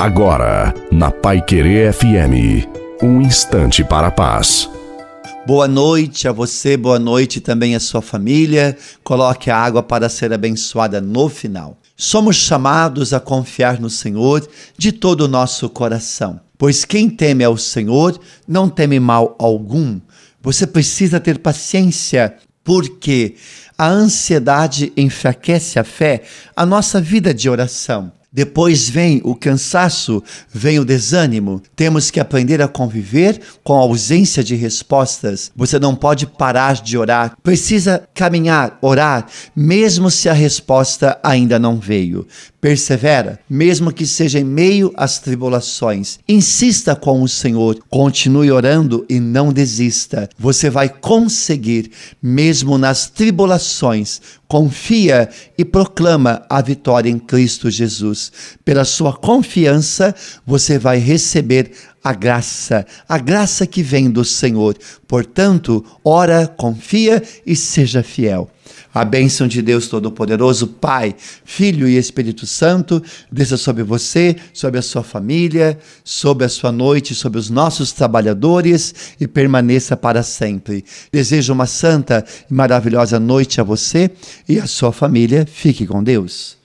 Agora, na Pai Querer FM, um instante para a paz. Boa noite a você, boa noite também à sua família. Coloque a água para ser abençoada no final. Somos chamados a confiar no Senhor de todo o nosso coração, pois quem teme ao Senhor não teme mal algum. Você precisa ter paciência, porque a ansiedade enfraquece a fé, a nossa vida de oração. Depois vem o cansaço, vem o desânimo. Temos que aprender a conviver com a ausência de respostas. Você não pode parar de orar. Precisa caminhar, orar, mesmo se a resposta ainda não veio. Persevera, mesmo que seja em meio às tribulações. Insista com o Senhor, continue orando e não desista. Você vai conseguir, mesmo nas tribulações. Confia e proclama a vitória em Cristo Jesus. Pela sua confiança, você vai receber a graça, a graça que vem do Senhor. Portanto, ora, confia e seja fiel. A bênção de Deus Todo-Poderoso, Pai, Filho e Espírito Santo, desça sobre você, sobre a sua família, sobre a sua noite, sobre os nossos trabalhadores e permaneça para sempre. Desejo uma santa e maravilhosa noite a você e a sua família. Fique com Deus.